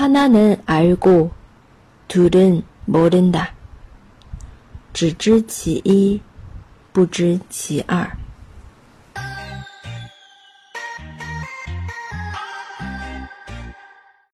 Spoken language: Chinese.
하나는 알고 둘은 모른 다. 只知其一，不知其二。